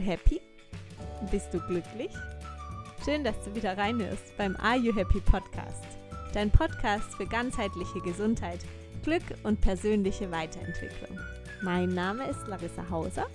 happy? Bist du glücklich? Schön, dass du wieder reinhörst beim Are You Happy Podcast. Dein Podcast für ganzheitliche Gesundheit, Glück und persönliche Weiterentwicklung. Mein Name ist Larissa Hauser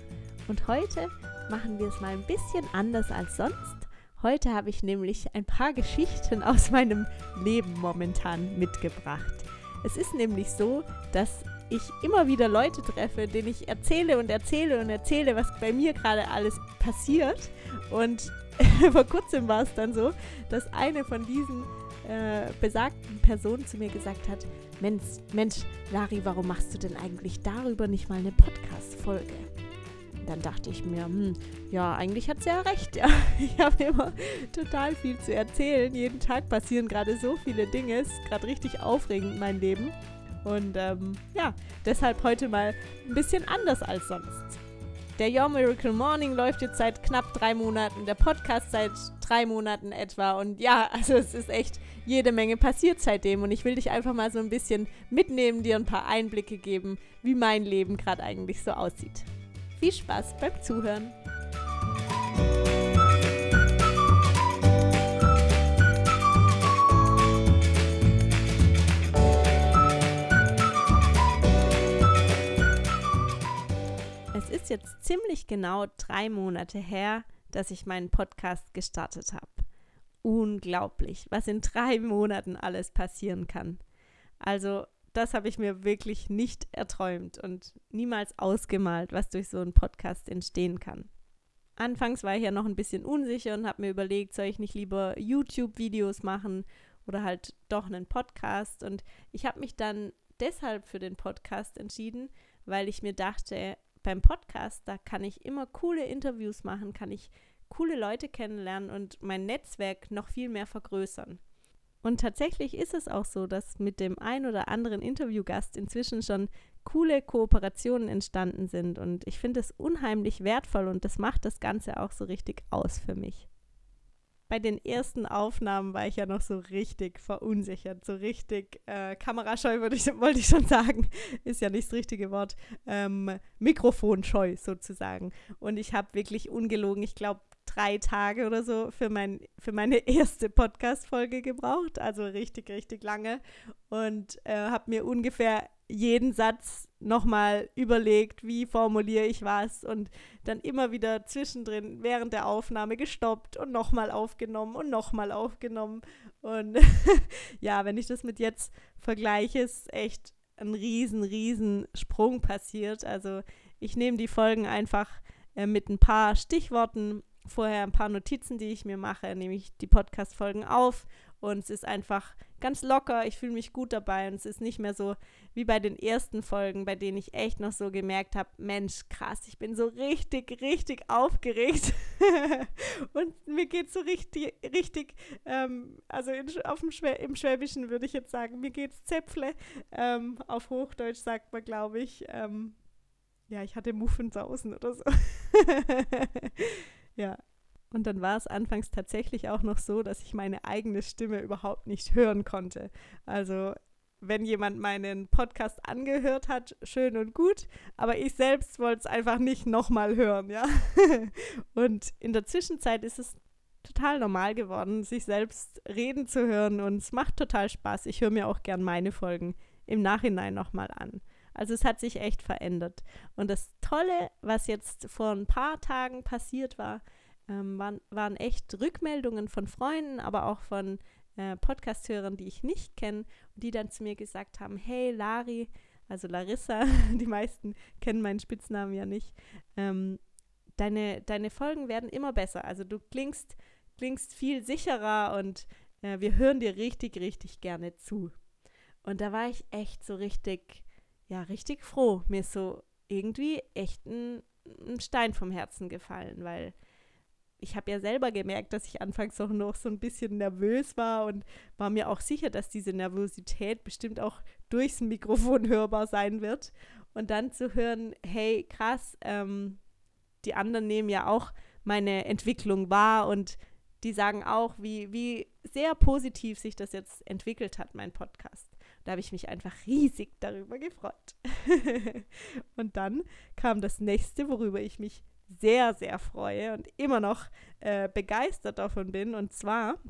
und heute machen wir es mal ein bisschen anders als sonst. Heute habe ich nämlich ein paar Geschichten aus meinem Leben momentan mitgebracht. Es ist nämlich so, dass ich immer wieder Leute treffe, denen ich erzähle und erzähle und erzähle, was bei mir gerade alles passiert. Und vor kurzem war es dann so, dass eine von diesen äh, besagten Personen zu mir gesagt hat, Mensch, Mensch, Lari, warum machst du denn eigentlich darüber nicht mal eine Podcast-Folge? Dann dachte ich mir, hm, ja, eigentlich hat sie ja recht. Ja. Ich habe immer total viel zu erzählen. Jeden Tag passieren gerade so viele Dinge. Es ist gerade richtig aufregend, mein Leben. Und ähm, ja, deshalb heute mal ein bisschen anders als sonst. Der Your Miracle Morning läuft jetzt seit knapp drei Monaten, der Podcast seit drei Monaten etwa. Und ja, also es ist echt jede Menge passiert seitdem. Und ich will dich einfach mal so ein bisschen mitnehmen, dir ein paar Einblicke geben, wie mein Leben gerade eigentlich so aussieht. Viel Spaß beim Zuhören! Ist jetzt ziemlich genau drei Monate her, dass ich meinen Podcast gestartet habe. Unglaublich, was in drei Monaten alles passieren kann. Also, das habe ich mir wirklich nicht erträumt und niemals ausgemalt, was durch so einen Podcast entstehen kann. Anfangs war ich ja noch ein bisschen unsicher und habe mir überlegt, soll ich nicht lieber YouTube-Videos machen oder halt doch einen Podcast. Und ich habe mich dann deshalb für den Podcast entschieden, weil ich mir dachte, beim Podcast, da kann ich immer coole Interviews machen, kann ich coole Leute kennenlernen und mein Netzwerk noch viel mehr vergrößern. Und tatsächlich ist es auch so, dass mit dem ein oder anderen Interviewgast inzwischen schon coole Kooperationen entstanden sind. Und ich finde es unheimlich wertvoll und das macht das Ganze auch so richtig aus für mich bei den ersten Aufnahmen war ich ja noch so richtig verunsichert, so richtig äh, kamerascheu, würde ich, wollte ich schon sagen. Ist ja nicht das richtige Wort. Ähm, Mikrofonscheu sozusagen. Und ich habe wirklich ungelogen, ich glaube, drei Tage oder so für, mein, für meine erste Podcast-Folge gebraucht. Also richtig, richtig lange. Und äh, habe mir ungefähr jeden Satz nochmal überlegt, wie formuliere ich was und dann immer wieder zwischendrin während der Aufnahme gestoppt und nochmal aufgenommen und nochmal aufgenommen. Und ja, wenn ich das mit jetzt vergleiche, ist echt ein riesen, riesen Sprung passiert. Also ich nehme die Folgen einfach äh, mit ein paar Stichworten, vorher ein paar Notizen, die ich mir mache, nehme ich die Podcast-Folgen auf und es ist einfach ganz locker, ich fühle mich gut dabei und es ist nicht mehr so wie bei den ersten Folgen, bei denen ich echt noch so gemerkt habe, Mensch, krass, ich bin so richtig, richtig aufgeregt. Und mir geht es so richtig, richtig, ähm, also in, auf dem Schwä im Schwäbischen würde ich jetzt sagen, mir geht es Zäpfle, ähm, auf Hochdeutsch sagt man, glaube ich, ähm, ja, ich hatte Muffensausen oder so. ja, und dann war es anfangs tatsächlich auch noch so, dass ich meine eigene Stimme überhaupt nicht hören konnte. Also wenn jemand meinen Podcast angehört hat, schön und gut, aber ich selbst wollte es einfach nicht nochmal hören, ja. und in der Zwischenzeit ist es total normal geworden, sich selbst reden zu hören und es macht total Spaß. Ich höre mir auch gern meine Folgen im Nachhinein nochmal an. Also es hat sich echt verändert. Und das Tolle, was jetzt vor ein paar Tagen passiert war, ähm, waren, waren echt Rückmeldungen von Freunden, aber auch von äh, Podcast-Hörern, die ich nicht kenne, die dann zu mir gesagt haben, hey Lari, also Larissa, die meisten kennen meinen Spitznamen ja nicht, ähm, deine, deine Folgen werden immer besser. Also du klingst, klingst viel sicherer und äh, wir hören dir richtig, richtig gerne zu. Und da war ich echt so richtig, ja, richtig froh. Mir ist so irgendwie echt ein, ein Stein vom Herzen gefallen, weil ich habe ja selber gemerkt, dass ich anfangs auch noch so ein bisschen nervös war und war mir auch sicher, dass diese Nervosität bestimmt auch durchs Mikrofon hörbar sein wird. Und dann zu hören, hey, krass, ähm, die anderen nehmen ja auch meine Entwicklung wahr und die sagen auch, wie, wie sehr positiv sich das jetzt entwickelt hat, mein Podcast. Da habe ich mich einfach riesig darüber gefreut. und dann kam das nächste, worüber ich mich sehr, sehr freue und immer noch äh, begeistert davon bin. Und zwar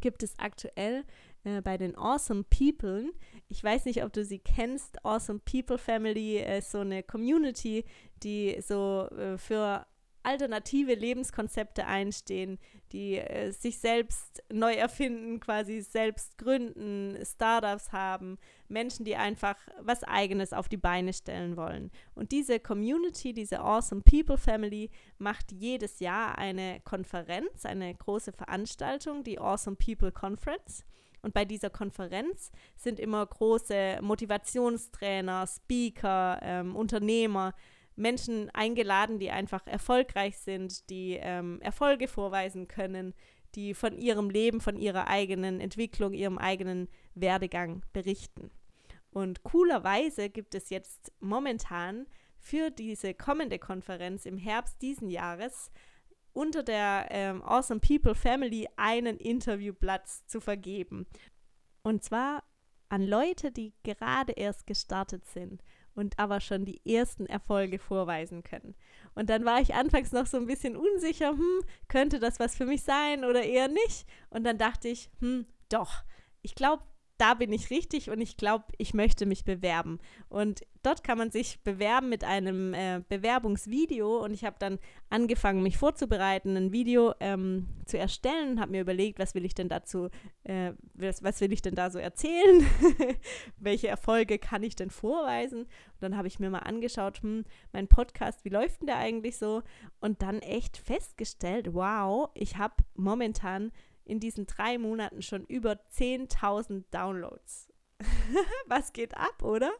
gibt es aktuell äh, bei den Awesome People, ich weiß nicht, ob du sie kennst, Awesome People Family ist so eine Community, die so äh, für alternative Lebenskonzepte einstehen, die äh, sich selbst neu erfinden, quasi selbst gründen, Startups haben, Menschen, die einfach was eigenes auf die Beine stellen wollen. Und diese Community, diese Awesome People Family macht jedes Jahr eine Konferenz, eine große Veranstaltung, die Awesome People Conference. Und bei dieser Konferenz sind immer große Motivationstrainer, Speaker, ähm, Unternehmer, Menschen eingeladen, die einfach erfolgreich sind, die ähm, Erfolge vorweisen können, die von ihrem Leben, von ihrer eigenen Entwicklung, ihrem eigenen Werdegang berichten. Und coolerweise gibt es jetzt momentan für diese kommende Konferenz im Herbst diesen Jahres unter der ähm, Awesome People Family einen Interviewplatz zu vergeben. Und zwar an Leute, die gerade erst gestartet sind und aber schon die ersten Erfolge vorweisen können. Und dann war ich anfangs noch so ein bisschen unsicher, hm, könnte das was für mich sein oder eher nicht? Und dann dachte ich, hm, doch. Ich glaube, da bin ich richtig und ich glaube, ich möchte mich bewerben. Und dort kann man sich bewerben mit einem äh, Bewerbungsvideo und ich habe dann angefangen, mich vorzubereiten, ein Video ähm, zu erstellen, habe mir überlegt, was will ich denn dazu, äh, was, was, will ich denn da so erzählen, welche Erfolge kann ich denn vorweisen. Und dann habe ich mir mal angeschaut, hm, mein Podcast, wie läuft denn der eigentlich so? Und dann echt festgestellt, wow, ich habe momentan in diesen drei Monaten schon über 10.000 Downloads. Was geht ab, oder?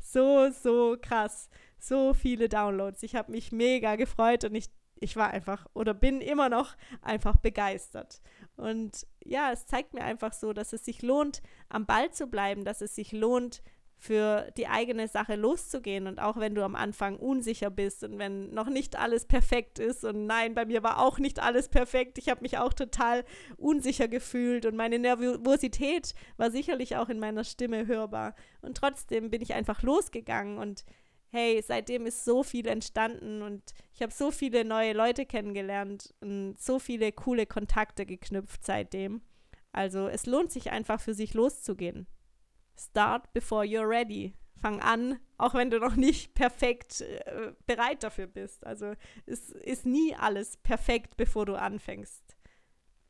So, so krass. So viele Downloads. Ich habe mich mega gefreut und ich, ich war einfach oder bin immer noch einfach begeistert. Und ja, es zeigt mir einfach so, dass es sich lohnt, am Ball zu bleiben, dass es sich lohnt, für die eigene Sache loszugehen. Und auch wenn du am Anfang unsicher bist und wenn noch nicht alles perfekt ist, und nein, bei mir war auch nicht alles perfekt, ich habe mich auch total unsicher gefühlt und meine Nervosität war sicherlich auch in meiner Stimme hörbar. Und trotzdem bin ich einfach losgegangen und hey, seitdem ist so viel entstanden und ich habe so viele neue Leute kennengelernt und so viele coole Kontakte geknüpft seitdem. Also es lohnt sich einfach für sich loszugehen. Start before you're ready. Fang an, auch wenn du noch nicht perfekt äh, bereit dafür bist. Also es ist nie alles perfekt, bevor du anfängst.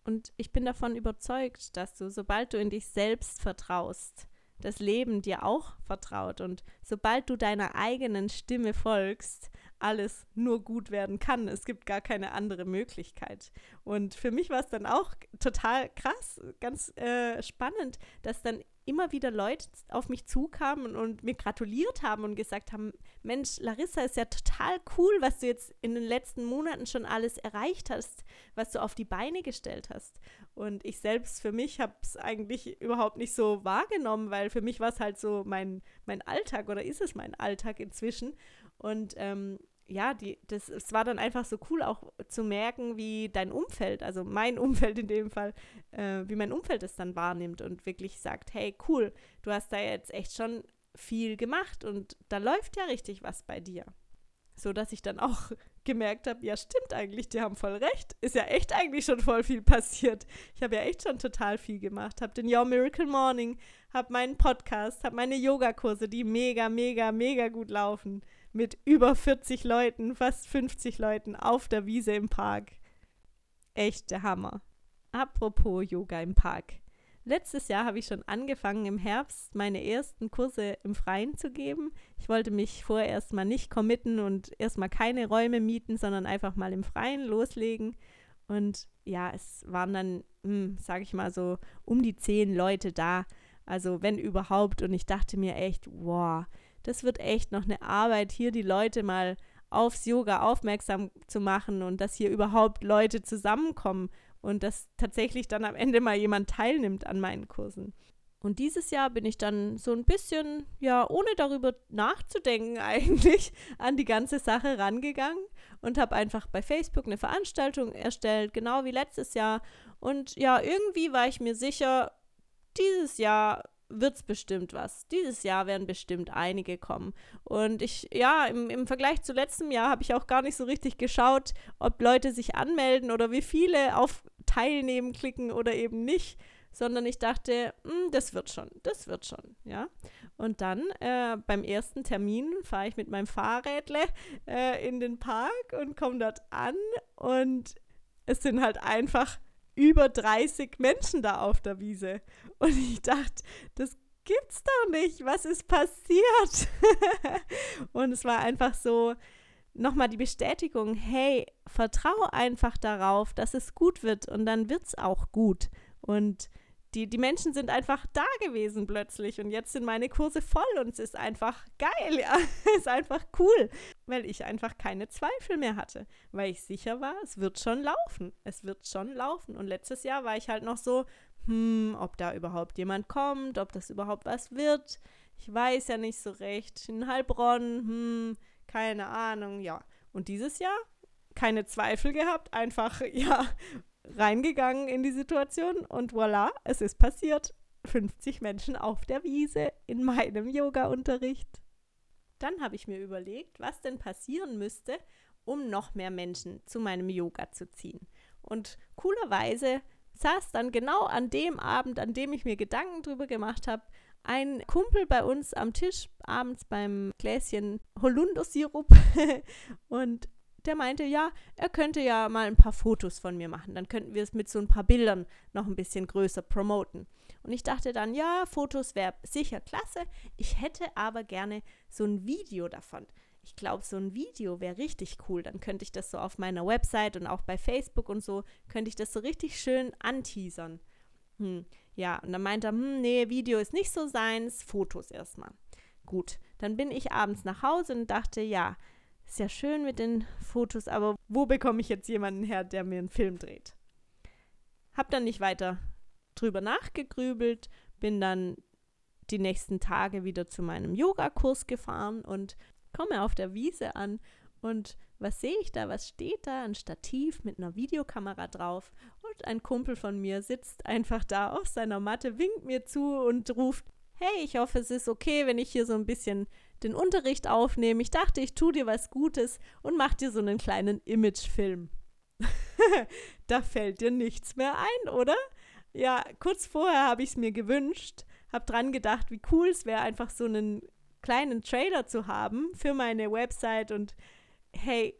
Und ich bin davon überzeugt, dass du, sobald du in dich selbst vertraust, das Leben dir auch vertraut und sobald du deiner eigenen Stimme folgst, alles nur gut werden kann. Es gibt gar keine andere Möglichkeit. Und für mich war es dann auch total krass, ganz äh, spannend, dass dann immer wieder Leute auf mich zukamen und mir gratuliert haben und gesagt haben, Mensch, Larissa ist ja total cool, was du jetzt in den letzten Monaten schon alles erreicht hast, was du auf die Beine gestellt hast. Und ich selbst für mich habe es eigentlich überhaupt nicht so wahrgenommen, weil für mich war es halt so mein, mein Alltag oder ist es mein Alltag inzwischen. Und ähm, ja, die, das, es war dann einfach so cool auch zu merken, wie dein Umfeld, also mein Umfeld in dem Fall, äh, wie mein Umfeld es dann wahrnimmt und wirklich sagt, hey, cool, du hast da jetzt echt schon viel gemacht und da läuft ja richtig was bei dir. So dass ich dann auch gemerkt habe, ja stimmt eigentlich, die haben voll recht. Ist ja echt eigentlich schon voll viel passiert. Ich habe ja echt schon total viel gemacht. Habe den Your Miracle Morning, habe meinen Podcast, habe meine Yogakurse, die mega, mega, mega gut laufen mit über 40 Leuten, fast 50 Leuten auf der Wiese im Park. Echt der Hammer. Apropos Yoga im Park. Letztes Jahr habe ich schon angefangen, im Herbst meine ersten Kurse im Freien zu geben. Ich wollte mich vorerst mal nicht committen und erstmal keine Räume mieten, sondern einfach mal im Freien loslegen. Und ja, es waren dann, hm, sage ich mal so, um die zehn Leute da. Also wenn überhaupt. Und ich dachte mir echt, wow, das wird echt noch eine Arbeit, hier die Leute mal aufs Yoga aufmerksam zu machen und dass hier überhaupt Leute zusammenkommen und dass tatsächlich dann am Ende mal jemand teilnimmt an meinen Kursen. Und dieses Jahr bin ich dann so ein bisschen, ja, ohne darüber nachzudenken eigentlich, an die ganze Sache rangegangen und habe einfach bei Facebook eine Veranstaltung erstellt, genau wie letztes Jahr. Und ja, irgendwie war ich mir sicher, dieses Jahr wird es bestimmt was. Dieses Jahr werden bestimmt einige kommen. Und ich, ja, im, im Vergleich zu letztem Jahr habe ich auch gar nicht so richtig geschaut, ob Leute sich anmelden oder wie viele auf Teilnehmen klicken oder eben nicht, sondern ich dachte, hm, das wird schon, das wird schon, ja. Und dann äh, beim ersten Termin fahre ich mit meinem Fahrrädle äh, in den Park und komme dort an und es sind halt einfach über 30 Menschen da auf der Wiese. Und ich dachte, das gibt's doch nicht. Was ist passiert? und es war einfach so nochmal die Bestätigung, hey, vertraue einfach darauf, dass es gut wird und dann wird's auch gut. Und die, die Menschen sind einfach da gewesen plötzlich und jetzt sind meine Kurse voll und es ist einfach geil, ja, es ist einfach cool, weil ich einfach keine Zweifel mehr hatte, weil ich sicher war, es wird schon laufen, es wird schon laufen. Und letztes Jahr war ich halt noch so, hm, ob da überhaupt jemand kommt, ob das überhaupt was wird, ich weiß ja nicht so recht, in Heilbronn, hm, keine Ahnung, ja. Und dieses Jahr keine Zweifel gehabt, einfach, ja, reingegangen in die Situation und voilà, es ist passiert. 50 Menschen auf der Wiese in meinem Yoga-Unterricht. Dann habe ich mir überlegt, was denn passieren müsste, um noch mehr Menschen zu meinem Yoga zu ziehen. Und coolerweise saß dann genau an dem Abend, an dem ich mir Gedanken drüber gemacht habe, ein Kumpel bei uns am Tisch abends beim Gläschen Holundersirup und der meinte, ja, er könnte ja mal ein paar Fotos von mir machen. Dann könnten wir es mit so ein paar Bildern noch ein bisschen größer promoten. Und ich dachte dann, ja, Fotos wäre sicher klasse. Ich hätte aber gerne so ein Video davon. Ich glaube, so ein Video wäre richtig cool. Dann könnte ich das so auf meiner Website und auch bei Facebook und so, könnte ich das so richtig schön anteasern. Hm, ja, und dann meinte er, hm, nee, Video ist nicht so seins, Fotos erstmal. Gut, dann bin ich abends nach Hause und dachte, ja, ja schön mit den Fotos, aber wo bekomme ich jetzt jemanden her, der mir einen Film dreht? Hab dann nicht weiter drüber nachgegrübelt, bin dann die nächsten Tage wieder zu meinem Yogakurs gefahren und komme auf der Wiese an und was sehe ich da? Was steht da? Ein Stativ mit einer Videokamera drauf und ein Kumpel von mir sitzt einfach da auf seiner Matte, winkt mir zu und ruft: Hey, ich hoffe, es ist okay, wenn ich hier so ein bisschen den Unterricht aufnehmen. Ich dachte, ich tue dir was Gutes und mach dir so einen kleinen Imagefilm. da fällt dir nichts mehr ein, oder? Ja, kurz vorher habe ich es mir gewünscht, habe dran gedacht, wie cool es wäre, einfach so einen kleinen Trailer zu haben für meine Website und hey,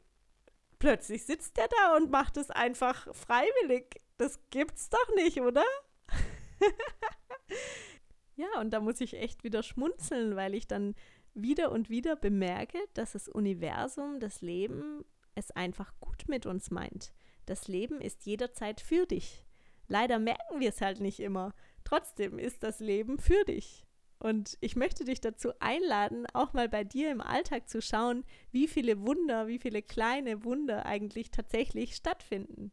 plötzlich sitzt der da und macht es einfach freiwillig. Das gibt's doch nicht, oder? ja, und da muss ich echt wieder schmunzeln, weil ich dann wieder und wieder bemerke, dass das Universum, das Leben es einfach gut mit uns meint. Das Leben ist jederzeit für dich. Leider merken wir es halt nicht immer. Trotzdem ist das Leben für dich. Und ich möchte dich dazu einladen, auch mal bei dir im Alltag zu schauen, wie viele Wunder, wie viele kleine Wunder eigentlich tatsächlich stattfinden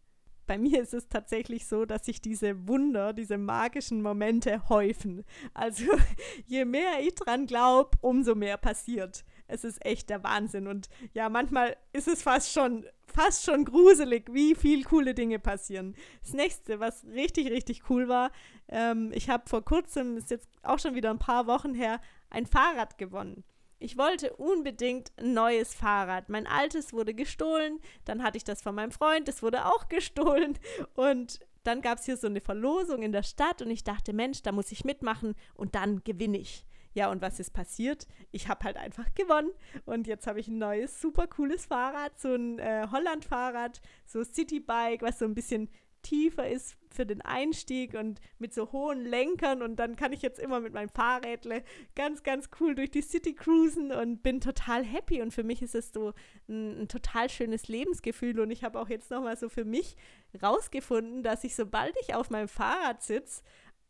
bei mir ist es tatsächlich so, dass sich diese Wunder, diese magischen Momente häufen. Also je mehr ich dran glaube, umso mehr passiert. Es ist echt der Wahnsinn. Und ja, manchmal ist es fast schon, fast schon gruselig, wie viel coole Dinge passieren. Das nächste, was richtig, richtig cool war, ähm, ich habe vor kurzem, ist jetzt auch schon wieder ein paar Wochen her, ein Fahrrad gewonnen. Ich wollte unbedingt ein neues Fahrrad. Mein altes wurde gestohlen, dann hatte ich das von meinem Freund, das wurde auch gestohlen und dann gab es hier so eine Verlosung in der Stadt und ich dachte, Mensch, da muss ich mitmachen und dann gewinne ich. Ja, und was ist passiert? Ich habe halt einfach gewonnen und jetzt habe ich ein neues, super cooles Fahrrad, so ein äh, Holland-Fahrrad, so Citybike, was so ein bisschen tiefer ist für den Einstieg und mit so hohen Lenkern und dann kann ich jetzt immer mit meinem Fahrrädle ganz, ganz cool durch die City cruisen und bin total happy und für mich ist es so ein, ein total schönes Lebensgefühl und ich habe auch jetzt nochmal so für mich rausgefunden, dass ich, sobald ich auf meinem Fahrrad sitze,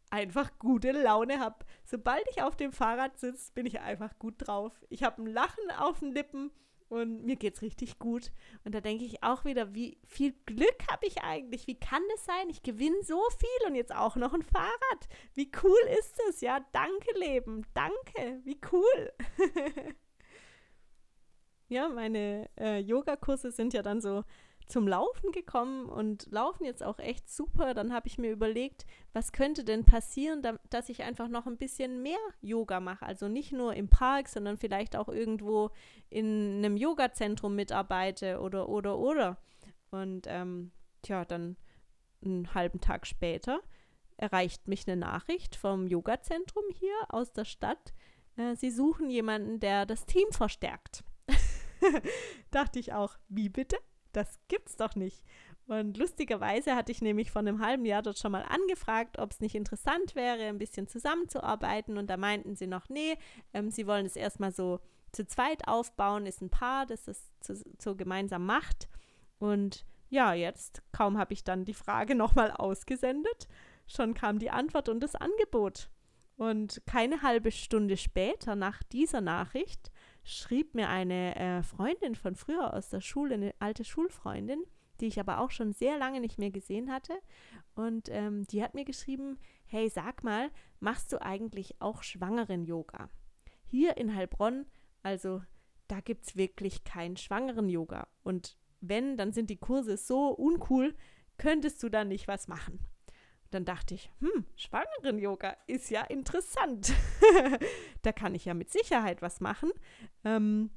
einfach gute Laune habe. Sobald ich auf dem Fahrrad sitze, bin ich einfach gut drauf. Ich habe ein Lachen auf den Lippen und mir geht's richtig gut. Und da denke ich auch wieder, wie viel Glück habe ich eigentlich? Wie kann das sein? Ich gewinne so viel und jetzt auch noch ein Fahrrad. Wie cool ist das? Ja, danke Leben, danke. Wie cool. ja, meine äh, Yogakurse sind ja dann so zum Laufen gekommen und laufen jetzt auch echt super. Dann habe ich mir überlegt, was könnte denn passieren, da, dass ich einfach noch ein bisschen mehr Yoga mache. Also nicht nur im Park, sondern vielleicht auch irgendwo in einem Yoga-Zentrum mitarbeite oder, oder, oder. Und ähm, tja, dann einen halben Tag später erreicht mich eine Nachricht vom Yoga-Zentrum hier aus der Stadt. Äh, sie suchen jemanden, der das Team verstärkt. Dachte ich auch, wie bitte? Das gibt's doch nicht. Und lustigerweise hatte ich nämlich vor einem halben Jahr dort schon mal angefragt, ob es nicht interessant wäre, ein bisschen zusammenzuarbeiten. Und da meinten sie noch, nee, ähm, sie wollen es erstmal so zu zweit aufbauen, ist ein Paar, das es so gemeinsam macht. Und ja, jetzt kaum habe ich dann die Frage nochmal ausgesendet, schon kam die Antwort und das Angebot. Und keine halbe Stunde später nach dieser Nachricht schrieb mir eine äh, Freundin von früher aus der Schule, eine alte Schulfreundin, die ich aber auch schon sehr lange nicht mehr gesehen hatte. Und ähm, die hat mir geschrieben, hey, sag mal, machst du eigentlich auch Schwangeren-Yoga? Hier in Heilbronn, also da gibt es wirklich keinen Schwangeren-Yoga. Und wenn, dann sind die Kurse so uncool, könntest du da nicht was machen. Dann dachte ich, hm, Schwangeren-Yoga ist ja interessant. da kann ich ja mit Sicherheit was machen. Ähm,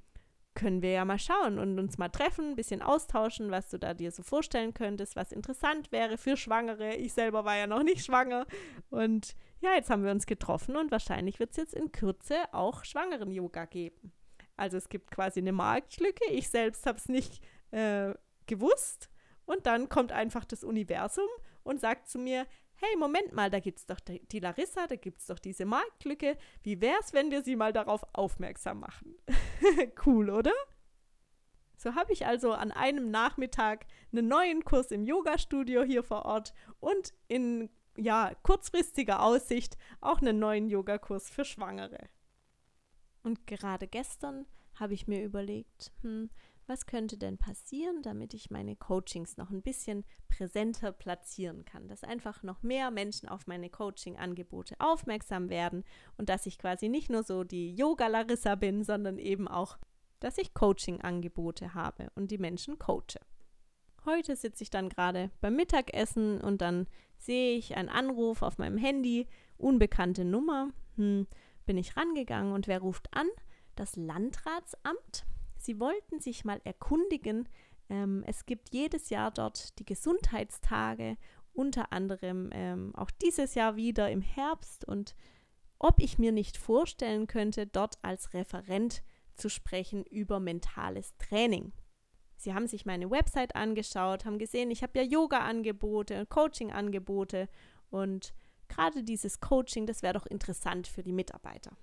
können wir ja mal schauen und uns mal treffen, ein bisschen austauschen, was du da dir so vorstellen könntest, was interessant wäre für Schwangere. Ich selber war ja noch nicht schwanger. Und ja, jetzt haben wir uns getroffen und wahrscheinlich wird es jetzt in Kürze auch Schwangeren-Yoga geben. Also es gibt quasi eine Marktlücke. Ich selbst habe es nicht äh, gewusst. Und dann kommt einfach das Universum und sagt zu mir, hey, Moment mal, da gibt es doch die Larissa, da gibt es doch diese Marktlücke. Wie wäre es, wenn wir sie mal darauf aufmerksam machen? cool, oder? So habe ich also an einem Nachmittag einen neuen Kurs im Yoga-Studio hier vor Ort und in ja, kurzfristiger Aussicht auch einen neuen Yogakurs für Schwangere. Und gerade gestern habe ich mir überlegt, hm, was könnte denn passieren, damit ich meine Coachings noch ein bisschen präsenter platzieren kann, dass einfach noch mehr Menschen auf meine Coaching-Angebote aufmerksam werden und dass ich quasi nicht nur so die Yoga-Larissa bin, sondern eben auch, dass ich Coaching-Angebote habe und die Menschen coache. Heute sitze ich dann gerade beim Mittagessen und dann sehe ich einen Anruf auf meinem Handy, unbekannte Nummer. Hm, bin ich rangegangen und wer ruft an? Das Landratsamt Sie wollten sich mal erkundigen. Ähm, es gibt jedes Jahr dort die Gesundheitstage, unter anderem ähm, auch dieses Jahr wieder im Herbst und ob ich mir nicht vorstellen könnte, dort als Referent zu sprechen über mentales Training. Sie haben sich meine Website angeschaut, haben gesehen, ich habe ja Yoga-Angebote und Coaching-Angebote und gerade dieses Coaching, das wäre doch interessant für die Mitarbeiter.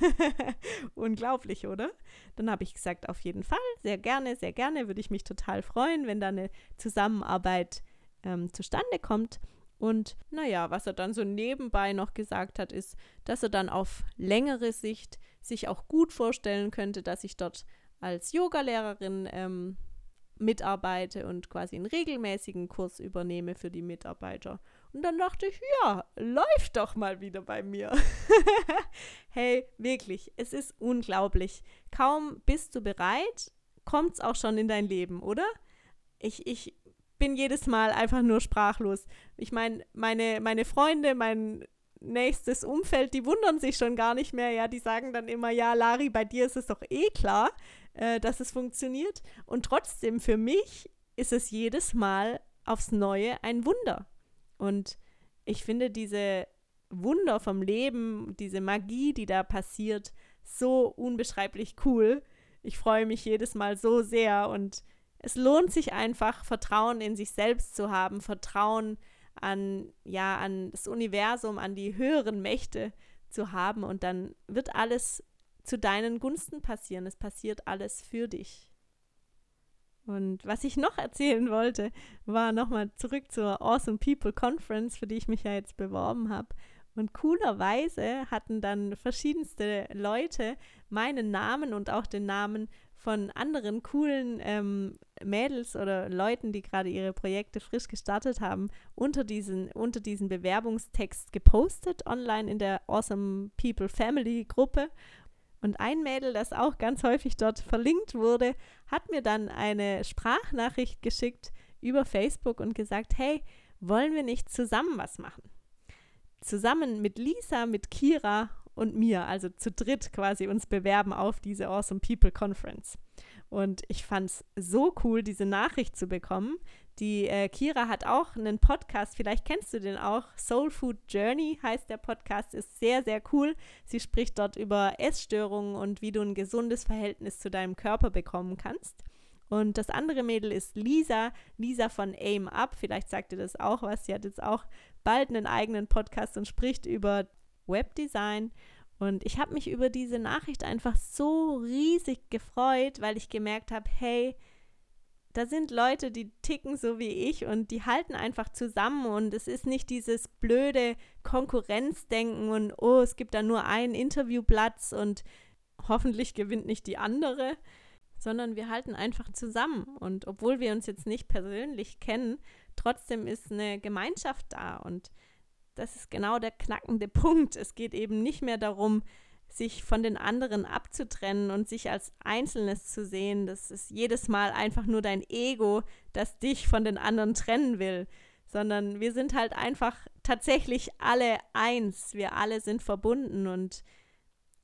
Unglaublich, oder? Dann habe ich gesagt, auf jeden Fall, sehr gerne, sehr gerne, würde ich mich total freuen, wenn da eine Zusammenarbeit ähm, zustande kommt. Und naja, was er dann so nebenbei noch gesagt hat, ist, dass er dann auf längere Sicht sich auch gut vorstellen könnte, dass ich dort als Yogalehrerin ähm, mitarbeite und quasi einen regelmäßigen Kurs übernehme für die Mitarbeiter. Und dann dachte ich, ja, läuft doch mal wieder bei mir. hey, wirklich, es ist unglaublich. Kaum bist du bereit, kommt es auch schon in dein Leben, oder? Ich, ich bin jedes Mal einfach nur sprachlos. Ich meine, meine, meine Freunde, mein nächstes Umfeld, die wundern sich schon gar nicht mehr. Ja, die sagen dann immer, ja, Lari, bei dir ist es doch eh klar, äh, dass es funktioniert. Und trotzdem, für mich ist es jedes Mal aufs Neue ein Wunder. Und ich finde diese Wunder vom Leben, diese Magie, die da passiert, so unbeschreiblich cool. Ich freue mich jedes Mal so sehr und es lohnt sich einfach, Vertrauen in sich selbst zu haben, Vertrauen an, ja, an das Universum, an die höheren Mächte zu haben und dann wird alles zu deinen Gunsten passieren. Es passiert alles für dich. Und was ich noch erzählen wollte, war nochmal zurück zur Awesome People Conference, für die ich mich ja jetzt beworben habe. Und coolerweise hatten dann verschiedenste Leute meinen Namen und auch den Namen von anderen coolen ähm, Mädels oder Leuten, die gerade ihre Projekte frisch gestartet haben, unter diesen, unter diesen Bewerbungstext gepostet online in der Awesome People Family Gruppe. Und ein Mädel, das auch ganz häufig dort verlinkt wurde, hat mir dann eine Sprachnachricht geschickt über Facebook und gesagt, hey, wollen wir nicht zusammen was machen? Zusammen mit Lisa, mit Kira und mir, also zu dritt quasi uns bewerben auf diese Awesome People Conference. Und ich fand es so cool, diese Nachricht zu bekommen. Die äh, Kira hat auch einen Podcast, vielleicht kennst du den auch. Soul Food Journey heißt der Podcast, ist sehr, sehr cool. Sie spricht dort über Essstörungen und wie du ein gesundes Verhältnis zu deinem Körper bekommen kannst. Und das andere Mädel ist Lisa, Lisa von Aim Up. Vielleicht sagt ihr das auch was. Sie hat jetzt auch bald einen eigenen Podcast und spricht über Webdesign. Und ich habe mich über diese Nachricht einfach so riesig gefreut, weil ich gemerkt habe, hey, da sind Leute, die ticken so wie ich und die halten einfach zusammen und es ist nicht dieses blöde Konkurrenzdenken und oh, es gibt da nur einen Interviewplatz und hoffentlich gewinnt nicht die andere, sondern wir halten einfach zusammen und obwohl wir uns jetzt nicht persönlich kennen, trotzdem ist eine Gemeinschaft da und das ist genau der knackende Punkt. Es geht eben nicht mehr darum, sich von den anderen abzutrennen und sich als Einzelnes zu sehen. Das ist jedes Mal einfach nur dein Ego, das dich von den anderen trennen will, sondern wir sind halt einfach tatsächlich alle eins. Wir alle sind verbunden und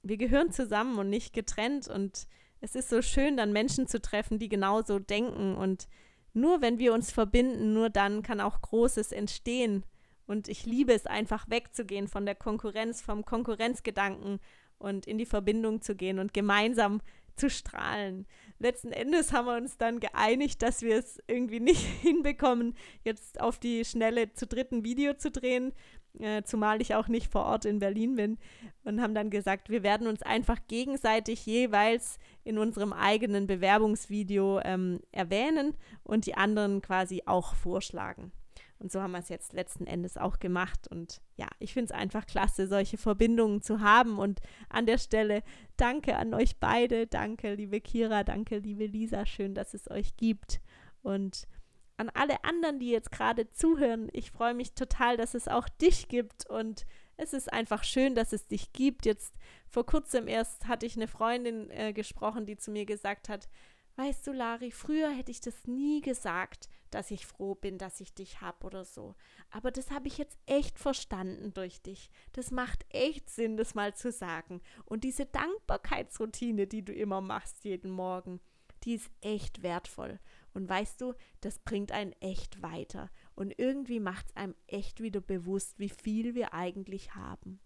wir gehören zusammen und nicht getrennt. Und es ist so schön, dann Menschen zu treffen, die genauso denken. Und nur wenn wir uns verbinden, nur dann kann auch Großes entstehen. Und ich liebe es einfach wegzugehen von der Konkurrenz, vom Konkurrenzgedanken und in die Verbindung zu gehen und gemeinsam zu strahlen. Letzten Endes haben wir uns dann geeinigt, dass wir es irgendwie nicht hinbekommen, jetzt auf die Schnelle zu dritten Video zu drehen, äh, zumal ich auch nicht vor Ort in Berlin bin und haben dann gesagt, wir werden uns einfach gegenseitig jeweils in unserem eigenen Bewerbungsvideo ähm, erwähnen und die anderen quasi auch vorschlagen. Und so haben wir es jetzt letzten Endes auch gemacht. Und ja, ich finde es einfach klasse, solche Verbindungen zu haben. Und an der Stelle danke an euch beide. Danke, liebe Kira. Danke, liebe Lisa. Schön, dass es euch gibt. Und an alle anderen, die jetzt gerade zuhören, ich freue mich total, dass es auch dich gibt. Und es ist einfach schön, dass es dich gibt. Jetzt vor kurzem erst hatte ich eine Freundin äh, gesprochen, die zu mir gesagt hat, weißt du, Lari, früher hätte ich das nie gesagt, dass ich froh bin, dass ich dich habe oder so. Aber das habe ich jetzt echt verstanden durch dich. Das macht echt Sinn, das mal zu sagen. Und diese Dankbarkeitsroutine, die du immer machst jeden Morgen, die ist echt wertvoll. Und weißt du, das bringt einen echt weiter. Und irgendwie macht es einem echt wieder bewusst, wie viel wir eigentlich haben.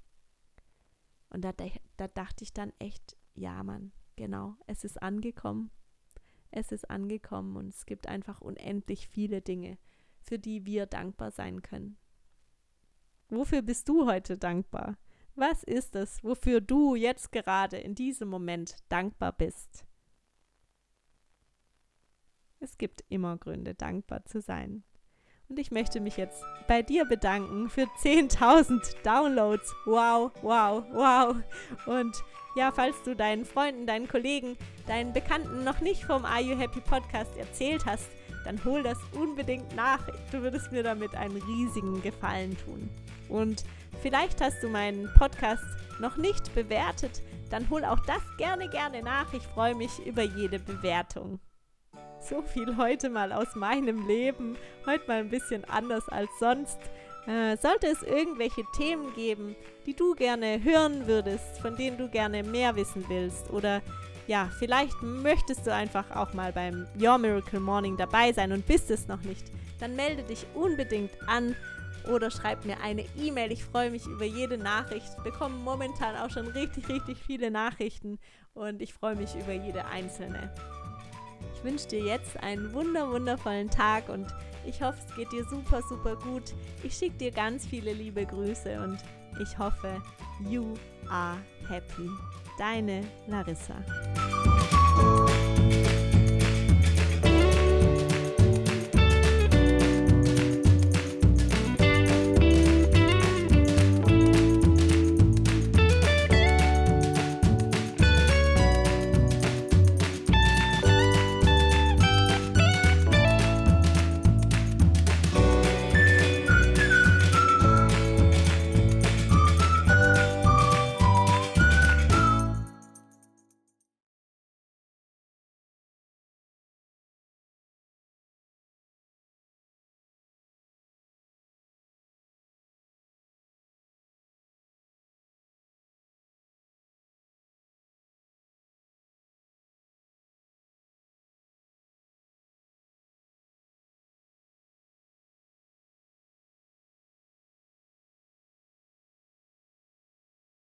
Und da, da dachte ich dann echt, ja, Mann, genau, es ist angekommen es ist angekommen und es gibt einfach unendlich viele Dinge, für die wir dankbar sein können. Wofür bist du heute dankbar? Was ist es, wofür du jetzt gerade in diesem Moment dankbar bist? Es gibt immer Gründe, dankbar zu sein. Und ich möchte mich jetzt bei dir bedanken für 10.000 Downloads. Wow, wow, wow. Und ja, falls du deinen Freunden, deinen Kollegen, deinen Bekannten noch nicht vom Are You Happy Podcast erzählt hast, dann hol das unbedingt nach. Du würdest mir damit einen riesigen Gefallen tun. Und vielleicht hast du meinen Podcast noch nicht bewertet, dann hol auch das gerne, gerne nach. Ich freue mich über jede Bewertung. So viel heute mal aus meinem Leben. Heute mal ein bisschen anders als sonst. Äh, sollte es irgendwelche Themen geben, die du gerne hören würdest, von denen du gerne mehr wissen willst oder ja, vielleicht möchtest du einfach auch mal beim Your Miracle Morning dabei sein und bist es noch nicht, dann melde dich unbedingt an oder schreib mir eine E-Mail. Ich freue mich über jede Nachricht. Ich bekomme momentan auch schon richtig, richtig viele Nachrichten und ich freue mich über jede einzelne. Ich wünsche dir jetzt einen wunder, wundervollen Tag und ich hoffe, es geht dir super, super gut. Ich schicke dir ganz viele liebe Grüße und ich hoffe, you are happy. Deine Larissa.